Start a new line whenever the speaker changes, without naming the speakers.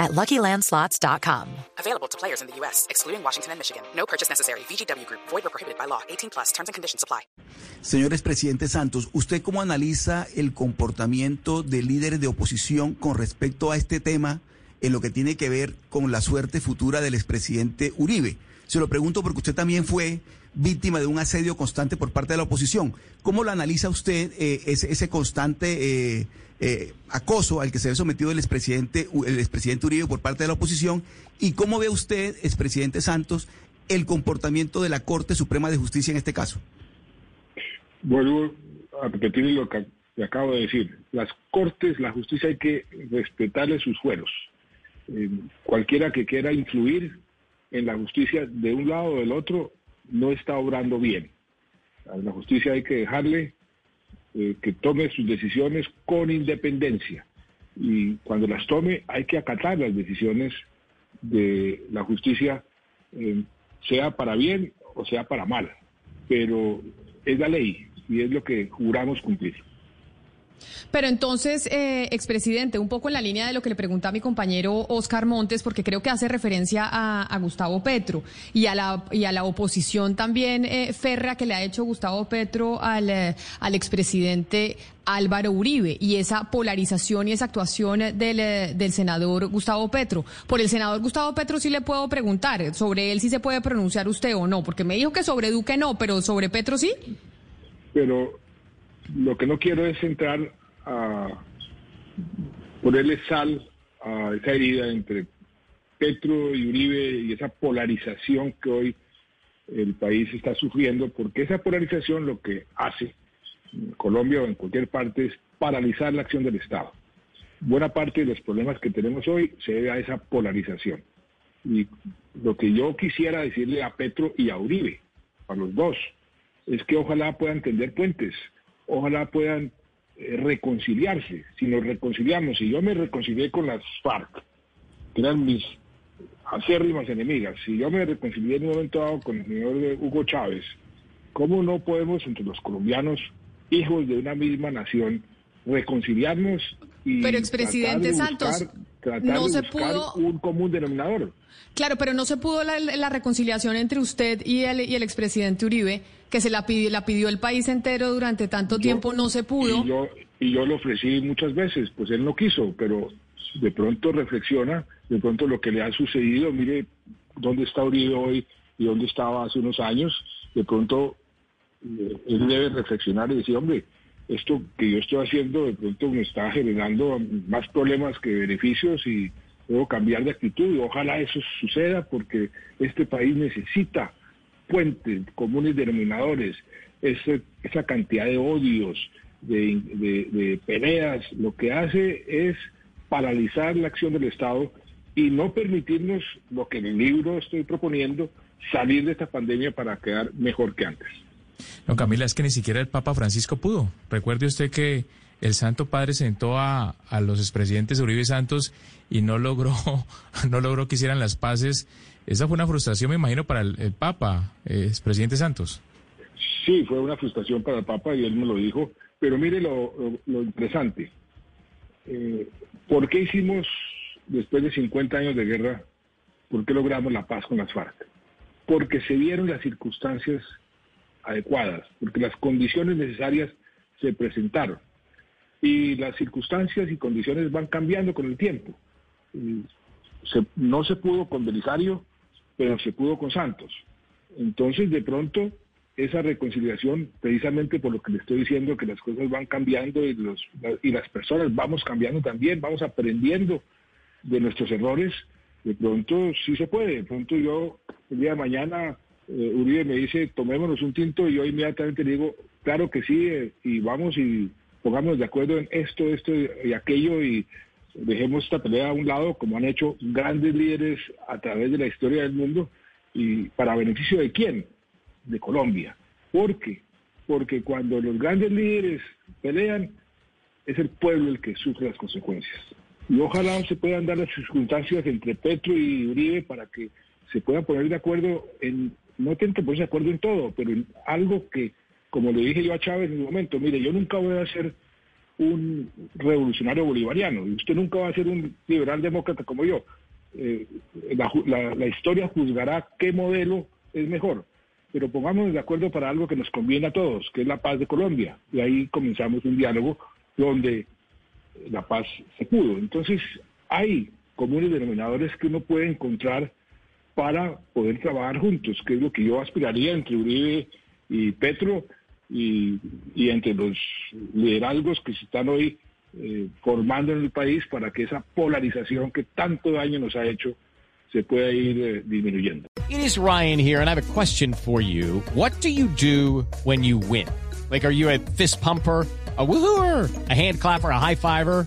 at LuckyLandSlots.com.
Available to players in the U.S., excluding Washington and Michigan. No purchase necessary. VGW Group. Void or prohibited by law. 18 plus. Terms and conditions apply.
Señores presidente Santos, ¿usted cómo analiza el comportamiento de líderes de oposición con respecto a este tema en lo que tiene que ver con la suerte futura del expresidente Uribe? Se lo pregunto porque usted también fue víctima de un asedio constante por parte de la oposición. ¿Cómo lo analiza usted eh, ese, ese, constante eh, eh, acoso al que se ve sometido el expresidente, el expresidente Uribe por parte de la oposición? ¿Y cómo ve usted, expresidente Santos, el comportamiento de la Corte Suprema de Justicia en este caso?
Vuelvo a repetir lo que acabo de decir. Las Cortes, la justicia hay que respetarle sus fueros. cualquiera que quiera influir en la justicia de un lado o del otro no está obrando bien. A la justicia hay que dejarle eh, que tome sus decisiones con independencia. Y cuando las tome hay que acatar las decisiones de la justicia, eh, sea para bien o sea para mal. Pero es la ley y es lo que juramos cumplir.
Pero entonces, eh, expresidente, un poco en la línea de lo que le pregunta mi compañero Oscar Montes, porque creo que hace referencia a, Gustavo Petro y a la, y a la oposición también eh, férrea que le ha hecho Gustavo Petro al, eh, al expresidente Álvaro Uribe y esa polarización y esa actuación del, eh, del, senador Gustavo Petro. Por el senador Gustavo Petro sí le puedo preguntar, sobre él sí se puede pronunciar usted o no, porque me dijo que sobre Duque no, pero sobre Petro sí.
Pero lo que no quiero es entrar a ponerle sal a esa herida entre Petro y Uribe y esa polarización que hoy el país está sufriendo, porque esa polarización lo que hace Colombia o en cualquier parte es paralizar la acción del Estado. Buena parte de los problemas que tenemos hoy se debe a esa polarización. Y lo que yo quisiera decirle a Petro y a Uribe, a los dos, es que ojalá puedan tender puentes, ojalá puedan eh, reconciliarse. Si nos reconciliamos, si yo me reconcilié con las FARC, que eran mis acérrimas enemigas, si yo me reconcilié en un momento dado con el señor Hugo Chávez, ¿cómo no podemos entre los colombianos, hijos de una misma nación, reconciliarnos y
Pero expresidente Santos, no se pudo
un común denominador.
Claro, pero no se pudo la, reconciliación entre usted y el, y el expresidente Uribe, que se la pidió, la pidió el país entero durante tanto tiempo, no se pudo.
Y yo, y yo lo ofrecí muchas veces, pues él no quiso, pero de pronto reflexiona, de pronto lo que le ha sucedido, mire dónde está Uribe hoy y dónde estaba hace unos años, de pronto eh, él debe reflexionar y decir, hombre, esto que yo estoy haciendo de pronto me está generando más problemas que beneficios y debo cambiar de actitud y ojalá eso suceda porque este país necesita puentes, comunes denominadores, esa cantidad de odios, de, de, peleas, lo que hace es paralizar la acción del Estado y no permitirnos lo que en el libro estoy proponiendo, salir de esta pandemia para quedar mejor que antes.
No, Camila, es que ni siquiera el Papa Francisco pudo. Recuerde usted que el Santo Padre sentó a, a los expresidentes Uribe Santos y no logró, no logró que hicieran las paces. Esa fue una frustración, me imagino, para el, Papa, eh, expresidente Santos.
Sí, fue una frustración para el Papa y él me lo dijo. Pero mire lo, lo, interesante. Eh, ¿Por qué hicimos, después de 50 años de guerra, por qué logramos la paz con las FARC? Porque se dieron las circunstancias adecuadas, porque las condiciones necesarias se presentaron. Y las circunstancias y condiciones van cambiando con el tiempo. no se pudo con Belisario, pero se pudo con Santos. Entonces, de pronto, esa reconciliación, precisamente por lo que le estoy diciendo, que las cosas van cambiando y, los, y las personas vamos cambiando también, vamos aprendiendo de nuestros errores, de pronto sí se puede. De pronto yo, el día mañana, eh, Uribe me dice, tomémonos un tinto y yo inmediatamente le digo, claro que sí, eh, y vamos y pongámonos de acuerdo en esto, esto y aquello y dejemos esta pelea a un lado, como han hecho grandes líderes a través de la historia del mundo, y para beneficio de quién? De Colombia. ¿Por qué? Porque cuando los grandes líderes pelean, es el pueblo el que sufre las consecuencias. Y ojalá se puedan dar las circunstancias entre Petro y Uribe para que se puedan poner de acuerdo en, no tienen que ponerse de acuerdo en todo, pero en algo que, como le dije yo a Chávez en un momento, mire, yo nunca voy a ser un revolucionario bolivariano y usted nunca va a ser un liberal demócrata como yo. Eh, la, la historia juzgará qué modelo es mejor pero pongámonos de acuerdo para algo que nos conviene a todos, que es la paz de Colombia. Y ahí comenzamos un diálogo donde la paz se pudo. Entonces, hay comunes denominadores que uno puede encontrar para poder trabajar juntos, que es lo que yo aspiraría entre Uribe y Petro y, entre los liderazgos que se están hoy eh, formando en el país para que esa polarización que tanto daño nos ha hecho se pueda ir eh, disminuyendo.
It is Ryan here and I have a question for you. What do you do when you win? Like, are you a fist pumper? a woohooer, a hand clapper, a high fiver.